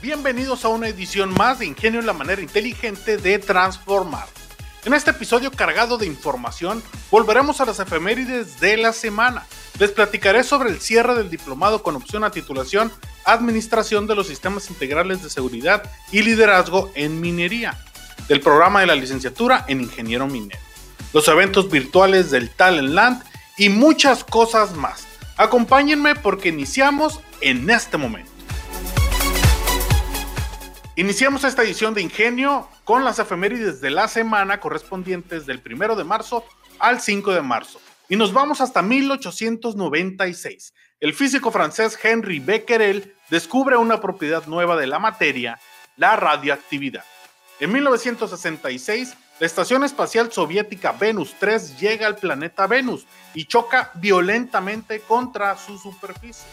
Bienvenidos a una edición más de Ingenio en la manera inteligente de transformar. En este episodio cargado de información, volveremos a las efemérides de la semana. Les platicaré sobre el cierre del diplomado con opción a titulación Administración de los Sistemas Integrales de Seguridad y Liderazgo en Minería, del programa de la licenciatura en Ingeniero Minero, los eventos virtuales del Talent Land y muchas cosas más. Acompáñenme porque iniciamos en este momento. Iniciamos esta edición de Ingenio con las efemérides de la semana correspondientes del 1 de marzo al 5 de marzo. Y nos vamos hasta 1896. El físico francés Henri Becquerel descubre una propiedad nueva de la materia, la radioactividad. En 1966, la estación espacial soviética Venus 3 llega al planeta Venus y choca violentamente contra su superficie.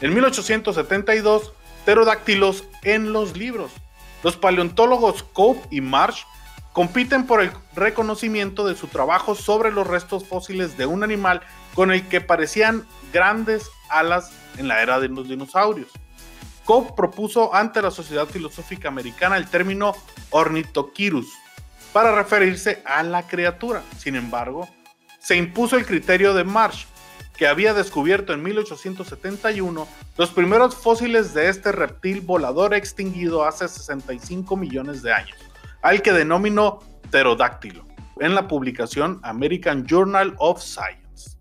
En 1872, pterodáctilos en los libros. Los paleontólogos Cope y Marsh compiten por el reconocimiento de su trabajo sobre los restos fósiles de un animal con el que parecían grandes alas en la era de los dinosaurios. Cope propuso ante la Sociedad Filosófica Americana el término ornitoquirus para referirse a la criatura. Sin embargo, se impuso el criterio de Marsh, que había descubierto en 1871 los primeros fósiles de este reptil volador extinguido hace 65 millones de años, al que denominó pterodáctilo, en la publicación American Journal of Science.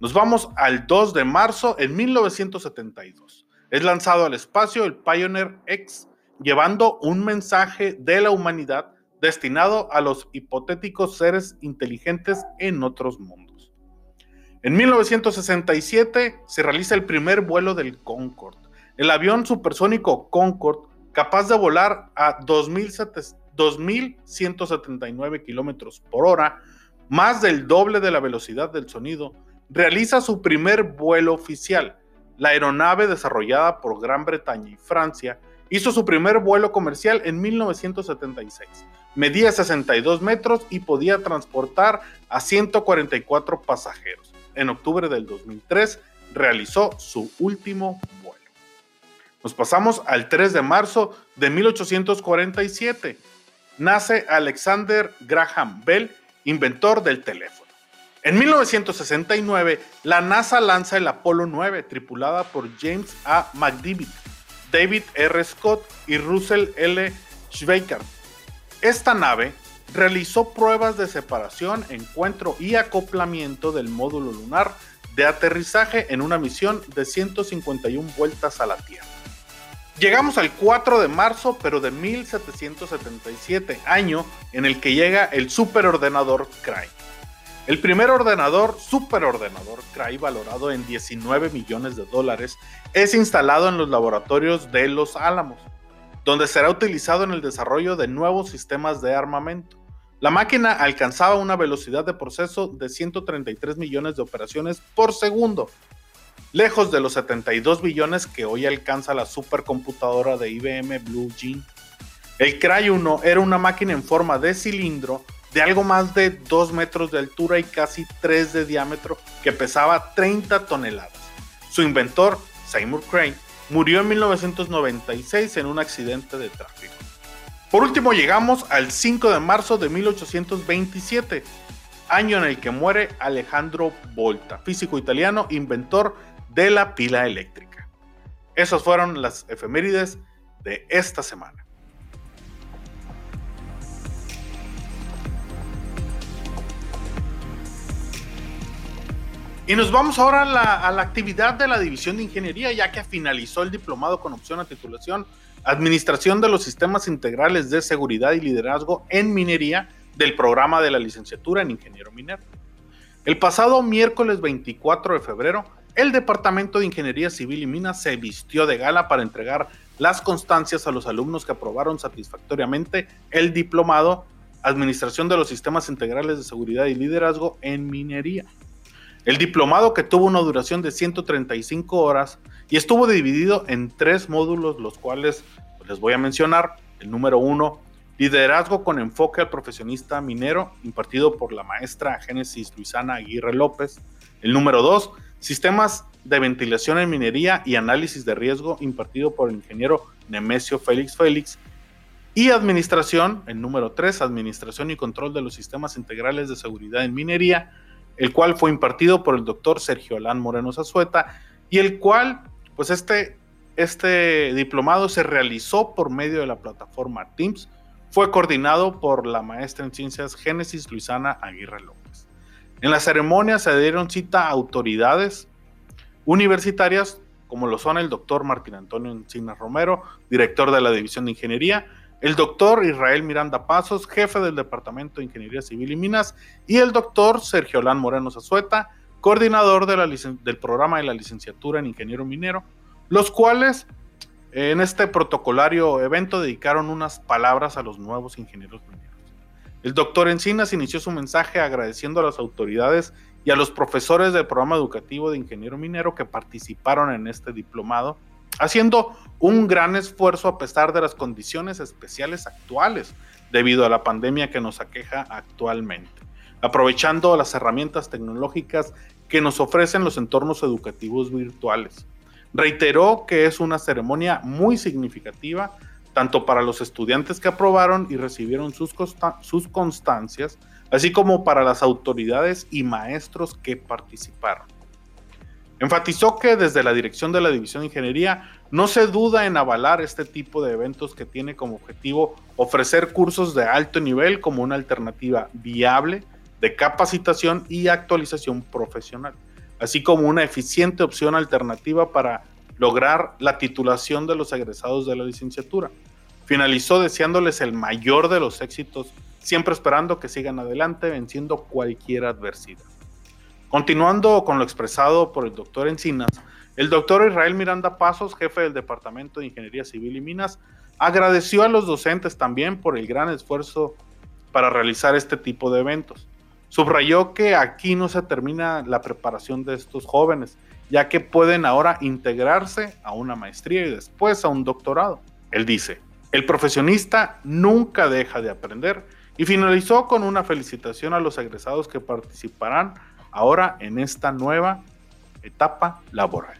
Nos vamos al 2 de marzo en 1972. Es lanzado al espacio el Pioneer X, llevando un mensaje de la humanidad destinado a los hipotéticos seres inteligentes en otros mundos. En 1967 se realiza el primer vuelo del Concorde, el avión supersónico Concorde, capaz de volar a 2.179 kilómetros por hora, más del doble de la velocidad del sonido, realiza su primer vuelo oficial. La aeronave desarrollada por Gran Bretaña y Francia hizo su primer vuelo comercial en 1976. Medía 62 metros y podía transportar a 144 pasajeros en octubre del 2003 realizó su último vuelo. Nos pasamos al 3 de marzo de 1847. Nace Alexander Graham Bell, inventor del teléfono. En 1969, la NASA lanza el Apolo 9, tripulada por James A. McDivitt, David R. Scott y Russell L. Schweikart. Esta nave realizó pruebas de separación, encuentro y acoplamiento del módulo lunar de aterrizaje en una misión de 151 vueltas a la Tierra. Llegamos al 4 de marzo, pero de 1777, año en el que llega el superordenador Cray. El primer ordenador, superordenador Cray, valorado en 19 millones de dólares, es instalado en los laboratorios de Los Álamos, donde será utilizado en el desarrollo de nuevos sistemas de armamento. La máquina alcanzaba una velocidad de proceso de 133 millones de operaciones por segundo, lejos de los 72 billones que hoy alcanza la supercomputadora de IBM Blue Gene. El Cray 1 era una máquina en forma de cilindro de algo más de 2 metros de altura y casi 3 de diámetro que pesaba 30 toneladas. Su inventor, Seymour Cray, murió en 1996 en un accidente de tráfico. Por último llegamos al 5 de marzo de 1827, año en el que muere Alejandro Volta, físico italiano, inventor de la pila eléctrica. Esas fueron las efemérides de esta semana. Y nos vamos ahora a la, actividad de la División de Ingeniería, ya que finalizó el diplomado con opción a titulación Administración de los Sistemas Integrales de Seguridad y Liderazgo en Minería del programa de la licenciatura en Ingeniero Minero. El pasado miércoles 24 de febrero, el Departamento de Ingeniería Civil y Minas se vistió de gala para entregar las constancias a los alumnos que aprobaron satisfactoriamente el diplomado Administración de los Sistemas Integrales de Seguridad y Liderazgo en Minería. El diplomado que tuvo una duración de 135 horas y estuvo dividido en tres módulos, los cuales les voy a mencionar. El número uno, liderazgo con enfoque al profesionista minero, impartido por la maestra Génesis Luisana Aguirre López. El número dos, sistemas de ventilación en minería y análisis de riesgo, impartido por el ingeniero Nemesio Félix Félix. Y administración, el número 3, administración y control de los sistemas integrales de seguridad en minería, el cual fue impartido por el doctor Sergio Alán Moreno Zazueta, y el cual, pues este, este diplomado se realizó por medio de la plataforma Teams, fue coordinado por la maestra en ciencias Génesis Luisana Aguirre López. En la ceremonia se dieron cita a autoridades universitarias, como lo son el doctor Martín Antonio Encinas Romero, director de la División de Ingeniería, el doctor Israel Miranda Pasos, jefe del Departamento de Ingeniería Civil y Minas, y el doctor Sergio Lán Moreno Zazueta, coordinador del programa de la licenciatura en Ingeniero Minero, los cuales en este protocolario evento dedicaron unas palabras a los nuevos ingenieros mineros. El doctor Encinas inició su mensaje agradeciendo a las autoridades y a los profesores del programa educativo de ingeniero minero que participaron en este diplomado haciendo un gran esfuerzo a pesar de las condiciones especiales actuales debido a la pandemia que nos aqueja actualmente, aprovechando las herramientas tecnológicas que nos ofrecen los entornos educativos virtuales. Reiteró que es una ceremonia muy significativa tanto para los estudiantes que aprobaron y recibieron sus, sus constancias, así como para las autoridades y maestros que participaron. Enfatizó que desde la dirección de la División de Ingeniería no se duda en avalar este tipo de eventos que tiene como objetivo ofrecer cursos de alto nivel como una alternativa viable de capacitación y actualización profesional, así como una eficiente opción alternativa para lograr la titulación de los egresados de la licenciatura. Finalizó deseándoles el mayor de los éxitos, siempre esperando que sigan adelante venciendo cualquier adversidad. Continuando con lo expresado por el doctor Encinas, el doctor Israel Miranda Pasos, jefe del Departamento de Ingeniería Civil y Minas, agradeció a los docentes también por el gran esfuerzo para realizar este tipo de eventos. Subrayó que aquí no se termina la preparación de estos jóvenes, ya que pueden ahora integrarse a una maestría y después a un doctorado. Él dice, el profesionista nunca deja de aprender y finalizó con una felicitación a los egresados que participarán ahora en esta nueva etapa laboral.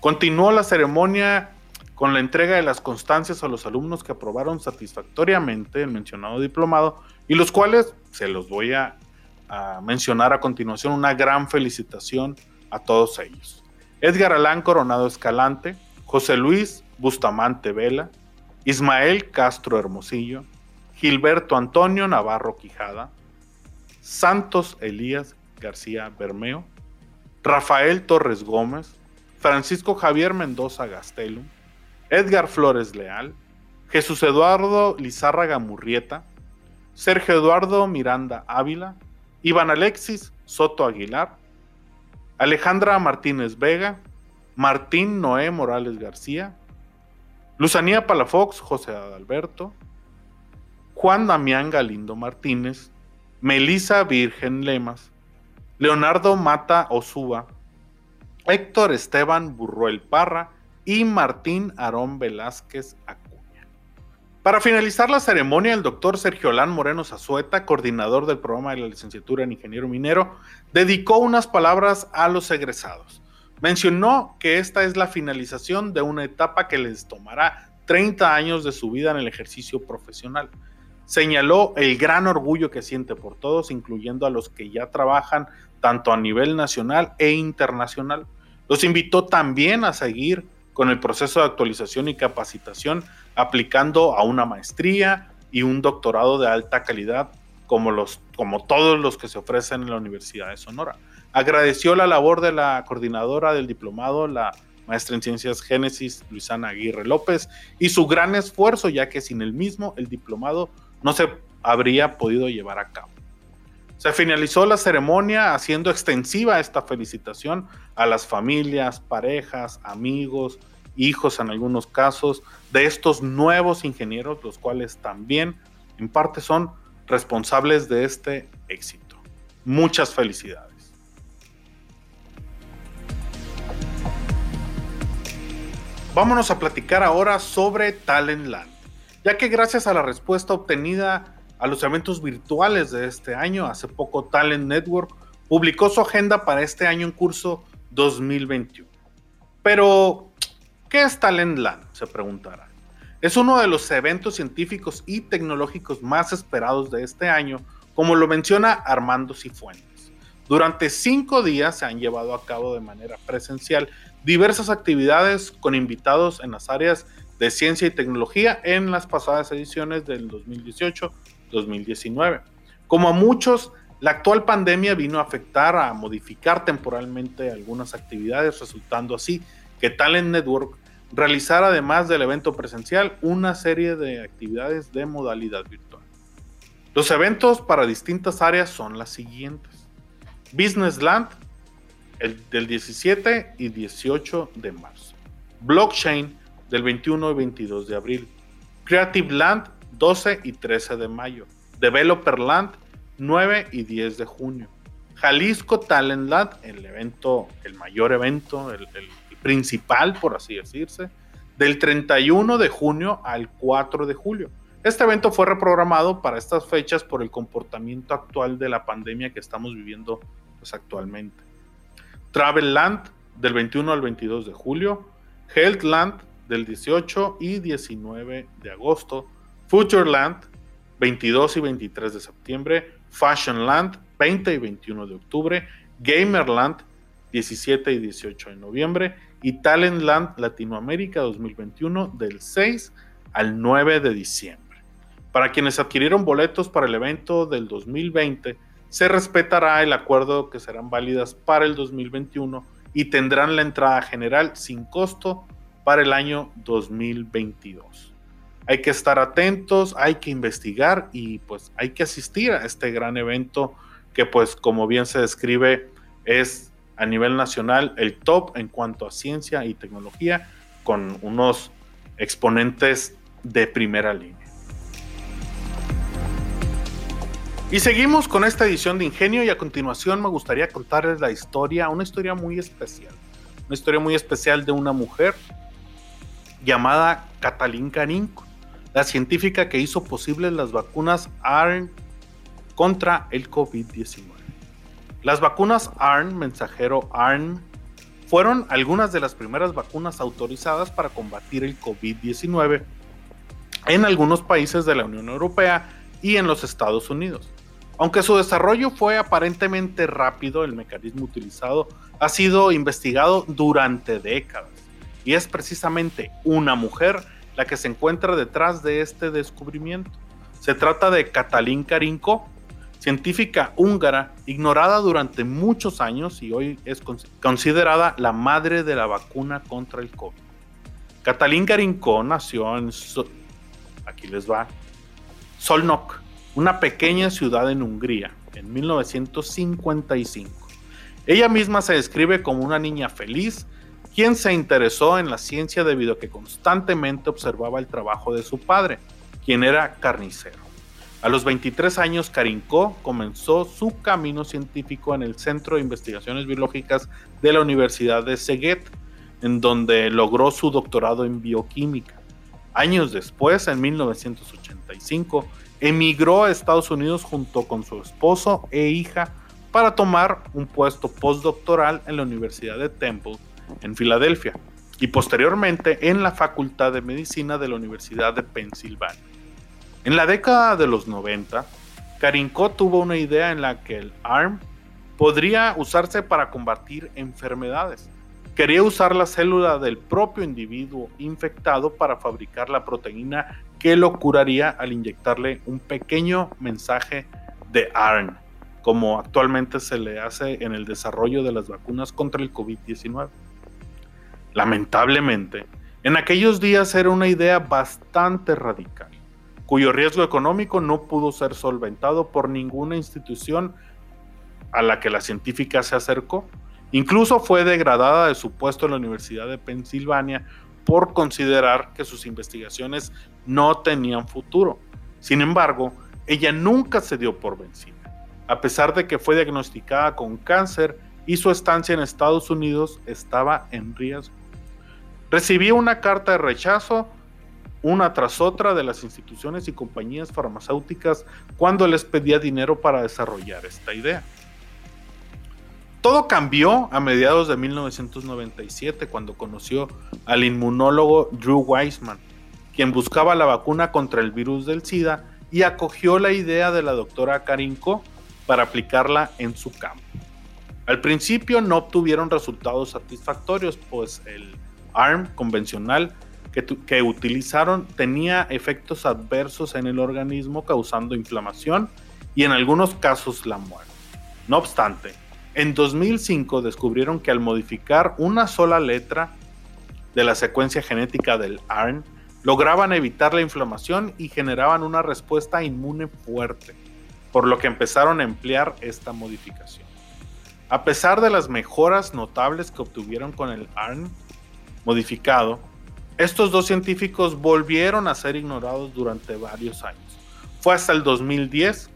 Continuó la ceremonia con la entrega de las constancias a los alumnos que aprobaron satisfactoriamente el mencionado diplomado y los cuales se los voy a, mencionar a continuación. Una gran felicitación a todos ellos. Edgar Alán Coronado Escalante, José Luis Bustamante Vela, Ismael Castro Hermosillo, Gilberto Antonio Navarro Quijada, Santos Elías García Bermeo, Rafael Torres Gómez, Francisco Javier Mendoza Gastelum, Edgar Flores Leal, Jesús Eduardo Lizárraga Murrieta, Sergio Eduardo Miranda Ávila, Iván Alexis Soto Aguilar, Alejandra Martínez Vega, Martín Noé Morales García, Luzanía Palafox José Adalberto, Juan Damián Galindo Martínez, Melisa Virgen Lemas, Leonardo Mata Osúa, Héctor Esteban Burruel Parra y Martín Aarón Velázquez Acuña. Para finalizar la ceremonia, el doctor Sergio Lán Moreno Zazueta, coordinador del programa de la licenciatura en Ingeniero Minero, dedicó unas palabras a los egresados. Mencionó que esta es la finalización de una etapa que les tomará 30 años de su vida en el ejercicio profesional señaló el gran orgullo que siente por todos, incluyendo a los que ya trabajan tanto a nivel nacional e internacional. Los invitó también a seguir con el proceso de actualización y capacitación, aplicando a una maestría y un doctorado de alta calidad, como, los, como todos los que se ofrecen en la Universidad de Sonora. Agradeció la labor de la coordinadora del diplomado, la maestra en ciencias Génesis, Luisana Aguirre López, y su gran esfuerzo, ya que sin el mismo el diplomado no se habría podido llevar a cabo. Se finalizó la ceremonia haciendo extensiva esta felicitación a las familias, parejas, amigos, hijos en algunos casos de estos nuevos ingenieros, los cuales también en parte son responsables de este éxito. Muchas felicidades. Vámonos a platicar ahora sobre Talentland, ya que gracias a la respuesta obtenida a los eventos virtuales de este año, hace poco Talent Network publicó su agenda para este año en curso 2021. Pero, ¿qué es Talentland? Se preguntará. Es uno de los eventos científicos y tecnológicos más esperados de este año, como lo menciona Armando Cifuentes. Durante cinco días se han llevado a cabo de manera presencial diversas actividades con invitados en las áreas de ciencia y tecnología en las pasadas ediciones del 2018 2019. Como a muchos, la actual pandemia vino a afectar, a modificar temporalmente algunas actividades, resultando así que Talent Network realizara, además del evento presencial, una serie de actividades de modalidad virtual. Los eventos para distintas áreas son las siguientes. Business Land, el del 17 y 18 de marzo. Blockchain, del 21 y 22 de abril. Creative Land, 12 y 13 de mayo. Developer Land, 9 y 10 de junio. Jalisco Talent Land, el evento, el mayor evento, el, principal, por así decirse, del 31 de junio al 4 de julio. Este evento fue reprogramado para estas fechas por el comportamiento actual de la pandemia que estamos viviendo pues, actualmente. Travel Land del 21 al 22 de julio, Health Land del 18 y 19 de agosto, Futureland, 22 y 23 de septiembre, Fashionland, 20 y 21 de octubre, Gamerland, 17 y 18 de noviembre, y Talentland Latinoamérica 2021 del 6 al 9 de diciembre. Para quienes adquirieron boletos para el evento del 2020, se respetará el acuerdo que serán válidas para el 2021 y tendrán la entrada general sin costo para el año 2022 hay que estar atentos, hay que investigar y pues hay que asistir a este gran evento que pues como bien se describe es a nivel nacional el top en cuanto a ciencia y tecnología con unos exponentes de primera línea. Y seguimos con esta edición de Ingenio y a continuación me gustaría contarles la historia, una historia muy especial, una historia muy especial de una mujer llamada Catalín Carinco la científica que hizo posibles las vacunas ARN contra el COVID-19. Las vacunas ARN, mensajero ARN, fueron algunas de las primeras vacunas autorizadas para combatir el COVID-19 en algunos países de la Unión Europea y en los Estados Unidos. Aunque su desarrollo fue aparentemente rápido, el mecanismo utilizado ha sido investigado durante décadas y es precisamente una mujer la que se encuentra detrás de este descubrimiento. Se trata de Katalin Karinko, científica húngara ignorada durante muchos años y hoy es considerada la madre de la vacuna contra el COVID. Katalin Karinko nació en, aquí les va, Solnok, una pequeña ciudad en Hungría, en 1955. Ella misma se describe como una niña feliz quien se interesó en la ciencia debido a que constantemente observaba el trabajo de su padre, quien era carnicero. A los 23 años, Karinkó comenzó su camino científico en el Centro de Investigaciones Biológicas de la Universidad de Szeged, en donde logró su doctorado en bioquímica. Años después, en 1985, emigró a Estados Unidos junto con su esposo e hija para tomar un puesto postdoctoral en la Universidad de Temple en Filadelfia y posteriormente en la Facultad de Medicina de la Universidad de Pensilvania. En la década de los 90, Karinko tuvo una idea en la que el ARM podría usarse para combatir enfermedades. Quería usar la célula del propio individuo infectado para fabricar la proteína que lo curaría al inyectarle un pequeño mensaje de ARN, como actualmente se le hace en el desarrollo de las vacunas contra el COVID-19. Lamentablemente, en aquellos días era una idea bastante radical, cuyo riesgo económico no pudo ser solventado por ninguna institución a la que la científica se acercó. Incluso fue degradada de su puesto en la Universidad de Pensilvania por considerar que sus investigaciones no tenían futuro. Sin embargo, ella nunca se dio por vencida. A pesar de que fue diagnosticada con cáncer y su estancia en Estados Unidos estaba en riesgo. Recibió una carta de rechazo una tras otra de las instituciones y compañías farmacéuticas cuando les pedía dinero para desarrollar esta idea. Todo cambió a mediados de 1997 cuando conoció al inmunólogo Drew Weissman, quien buscaba la vacuna contra el virus del SIDA y acogió la idea de la doctora Karinko para aplicarla en su campo. Al principio no obtuvieron resultados satisfactorios, pues el ARM convencional que, que, utilizaron tenía efectos adversos en el organismo causando inflamación y en algunos casos la muerte. No obstante, en 2005 descubrieron que al modificar una sola letra de la secuencia genética del ARN, lograban evitar la inflamación y generaban una respuesta inmune fuerte, por lo que empezaron a emplear esta modificación. A pesar de las mejoras notables que obtuvieron con el ARN modificado, estos dos científicos volvieron a ser ignorados durante varios años. Fue hasta el 2010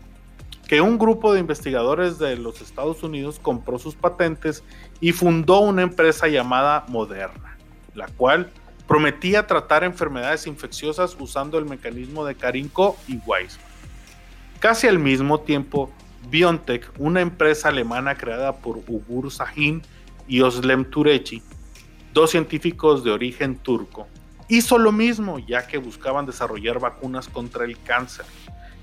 que un grupo de investigadores de los Estados Unidos compró sus patentes y fundó una empresa llamada Moderna, la cual prometía tratar enfermedades infecciosas usando el mecanismo de Karinko y Weissman. Casi al mismo tiempo, BioNTech, una empresa alemana creada por Ugur Sahin y Oslem Turechi, dos científicos de origen turco, hizo lo mismo ya que buscaban desarrollar vacunas contra el cáncer.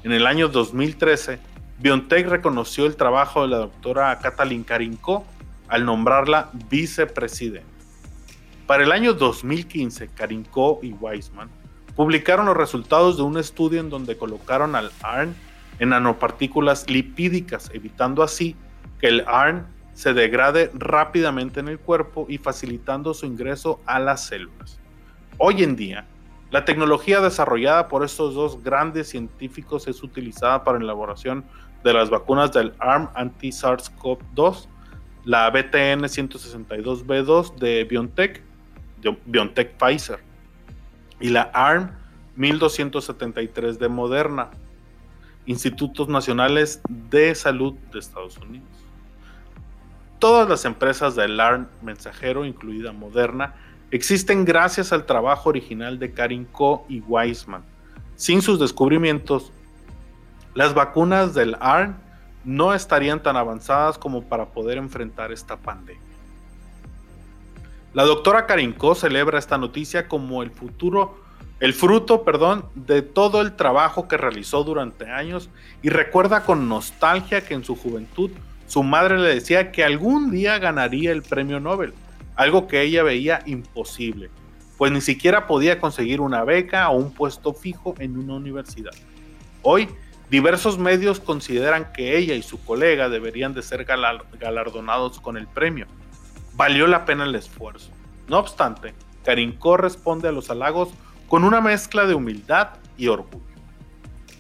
En el año 2013, BioNTech reconoció el trabajo de la doctora Katalin Karinko al nombrarla vicepresidente. Para el año 2015, Karinko y Weissman publicaron los resultados de un estudio en donde colocaron al ARN en nanopartículas lipídicas, evitando así que el ARN se degrade rápidamente en el cuerpo y facilitando su ingreso a las células. Hoy en día, la tecnología desarrollada por estos dos grandes científicos es utilizada para la elaboración de las vacunas del ARM anti-SARS-CoV-2, la BTN 162B2 de BioNTech, BioNTech Pfizer, y la ARM 1273 de Moderna, Institutos Nacionales de Salud de Estados Unidos. Todas las empresas del ARM mensajero, incluida Moderna, existen gracias al trabajo original de Karin Ko y Weissman. Sin sus descubrimientos, las vacunas del ARN no estarían tan avanzadas como para poder enfrentar esta pandemia. La doctora Karin Ko celebra esta noticia como el futuro, el fruto, perdón, de todo el trabajo que realizó durante años y recuerda con nostalgia que en su juventud su madre le decía que algún día ganaría el premio Nobel algo que ella veía imposible, pues ni siquiera podía conseguir una beca o un puesto fijo en una universidad. Hoy, diversos medios consideran que ella y su colega deberían de ser galardonados con el premio. Valió la pena el esfuerzo. No obstante, Karin corresponde a los halagos con una mezcla de humildad y orgullo.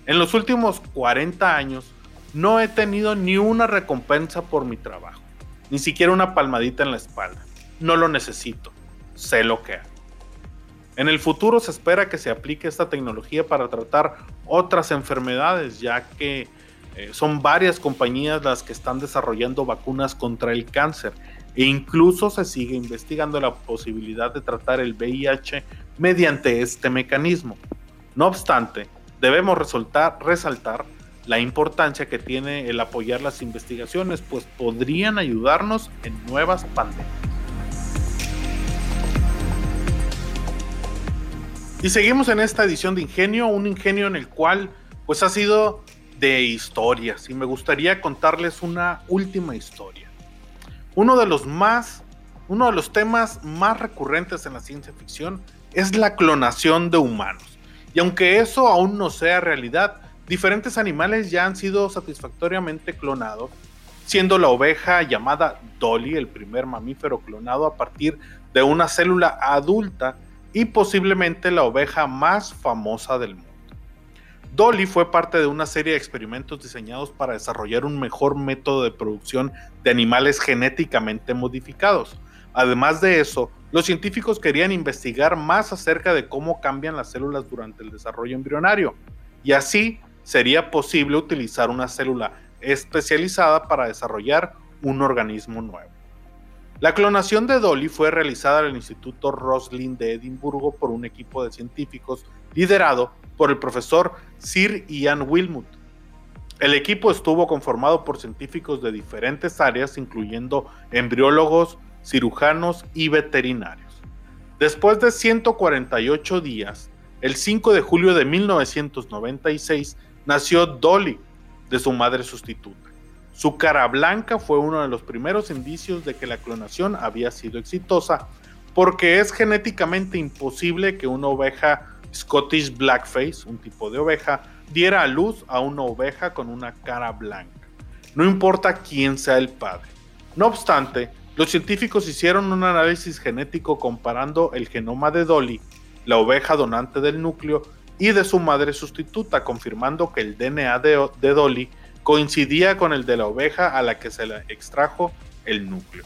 En los últimos 40 años no he tenido ni una recompensa por mi trabajo, ni siquiera una palmadita en la espalda no lo necesito, sé lo que hago. En el futuro se espera que se aplique esta tecnología para tratar otras enfermedades, ya que eh, son varias compañías las que están desarrollando vacunas contra el cáncer e incluso se sigue investigando la posibilidad de tratar el VIH mediante este mecanismo. No obstante, debemos resaltar la importancia que tiene el apoyar las investigaciones, pues podrían ayudarnos en nuevas pandemias. Y seguimos en esta edición de Ingenio, un ingenio en el cual pues ha sido de historias y me gustaría contarles una última historia. Uno de los más uno de los temas más recurrentes en la ciencia ficción es la clonación de humanos. Y aunque eso aún no sea realidad, diferentes animales ya han sido satisfactoriamente clonados, siendo la oveja llamada Dolly el primer mamífero clonado a partir de una célula adulta y posiblemente la oveja más famosa del mundo. Dolly fue parte de una serie de experimentos diseñados para desarrollar un mejor método de producción de animales genéticamente modificados. Además de eso, los científicos querían investigar más acerca de cómo cambian las células durante el desarrollo embrionario, y así sería posible utilizar una célula especializada para desarrollar un organismo nuevo. La clonación de Dolly fue realizada en el Instituto Roslin de Edimburgo por un equipo de científicos liderado por el profesor Sir Ian Wilmut. El equipo estuvo conformado por científicos de diferentes áreas, incluyendo embriólogos, cirujanos y veterinarios. Después de 148 días, el 5 de julio de 1996, nació Dolly de su madre sustituta. Su cara blanca fue uno de los primeros indicios de que la clonación había sido exitosa, porque es genéticamente imposible que una oveja Scottish Blackface, un tipo de oveja, diera a luz a una oveja con una cara blanca. No importa quién sea el padre. No obstante, los científicos hicieron un análisis genético comparando el genoma de Dolly, la oveja donante del núcleo, y de su madre sustituta, confirmando que el DNA de, Dolly coincidía con el de la oveja a la que se le extrajo el núcleo.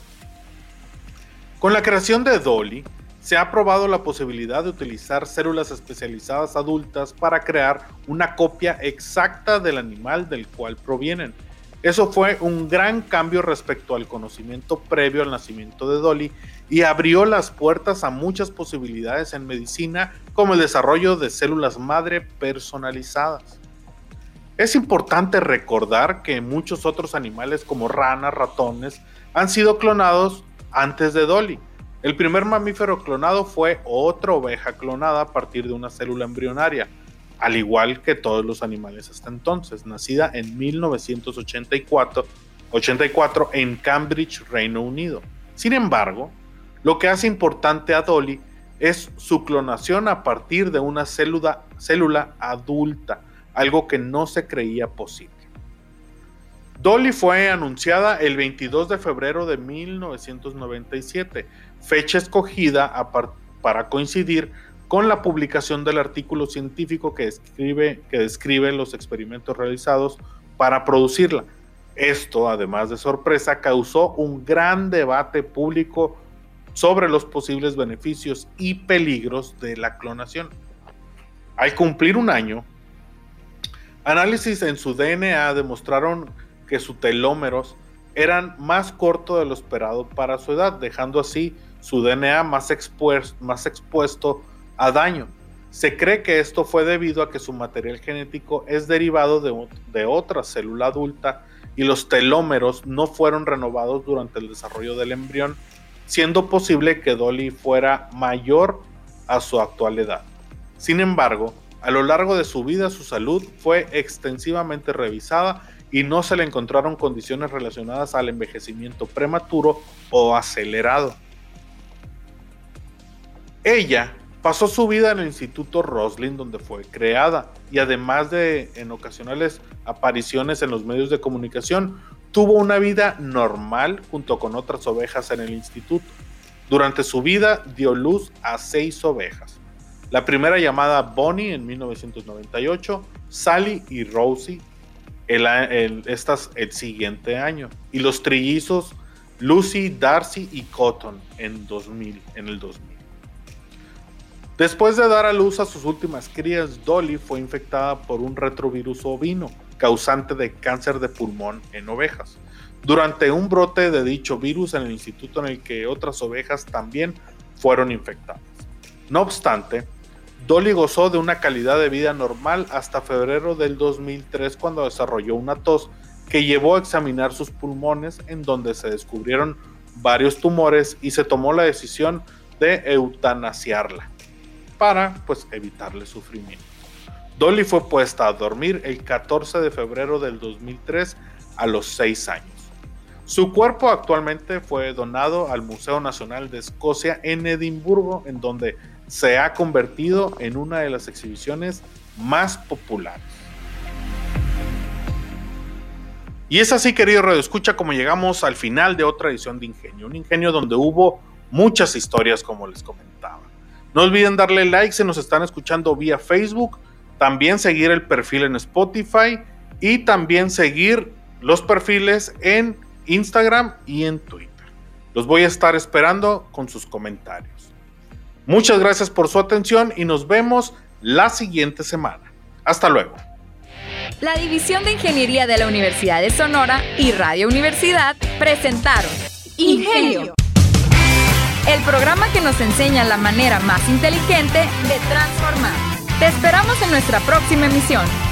Con la creación de Dolly, se ha probado la posibilidad de utilizar células especializadas adultas para crear una copia exacta del animal del cual provienen. Eso fue un gran cambio respecto al conocimiento previo al nacimiento de Dolly y abrió las puertas a muchas posibilidades en medicina como el desarrollo de células madre personalizadas. Es importante recordar que muchos otros animales como ranas, ratones, han sido clonados antes de Dolly el primer mamífero clonado fue otra oveja clonada a partir de una célula embrionaria, al igual que todos los animales hasta entonces, nacida en 1984 84 en Cambridge, Reino Unido. Sin embargo, lo que hace importante a Dolly es su clonación a partir de una célula, célula adulta, algo que no se creía posible. Dolly fue anunciada el 22 de febrero de 1997 fecha escogida para coincidir con la publicación del artículo científico que describe, que describe los experimentos realizados para producirla. Esto, además de sorpresa, causó un gran debate público sobre los posibles beneficios y peligros de la clonación. Al cumplir un año, análisis en su DNA demostraron que sus telómeros eran más cortos de lo esperado para su edad, dejando así su DNA más, más expuesto a daño. Se cree que esto fue debido a que su material genético es derivado de, de otra célula adulta y los telómeros no fueron renovados durante el desarrollo del embrión, siendo posible que Dolly fuera mayor a su actual edad. Sin embargo, a lo largo de su vida su salud fue extensivamente revisada y no se le encontraron condiciones relacionadas al envejecimiento prematuro o acelerado. Ella pasó su vida en el Instituto Roslin donde fue creada y además de en ocasionales apariciones en los medios de comunicación, tuvo una vida normal junto con otras ovejas en el instituto. Durante su vida dio luz a seis ovejas. La primera llamada Bonnie en 1998, Sally y Rosie el, estas el siguiente año y los trillizos Lucy, Darcy y Cotton en 2000, en el 2000. Después de dar a luz a sus últimas crías, Dolly fue infectada por un retrovirus ovino causante de cáncer de pulmón en ovejas. Durante un brote de dicho virus en el instituto en el que otras ovejas también fueron infectadas. No obstante, Dolly gozó de una calidad de vida normal hasta febrero del 2003 cuando desarrolló una tos que llevó a examinar sus pulmones en donde se descubrieron varios tumores y se tomó la decisión de eutanasiarla para pues evitarle sufrimiento. Dolly fue puesta a dormir el 14 de febrero del 2003 a los 6 años. Su cuerpo actualmente fue donado al Museo Nacional de Escocia en Edimburgo, en donde se ha convertido en una de las exhibiciones más populares. Y es así, querido Radio Escucha, como llegamos al final de otra edición de Ingenio, un ingenio donde hubo muchas historias, como les comentaba. No olviden darle like si nos están escuchando vía Facebook también seguir el perfil en Spotify y también seguir los perfiles en Instagram y en Twitter. Los voy a estar esperando con sus comentarios. Muchas gracias por su atención y nos vemos la siguiente semana. Hasta luego. La División de Ingeniería de la Universidad de Sonora y Radio Universidad presentaron Ingenio, el programa que nos enseña la manera más inteligente de transformar. Te esperamos en nuestra próxima emisión.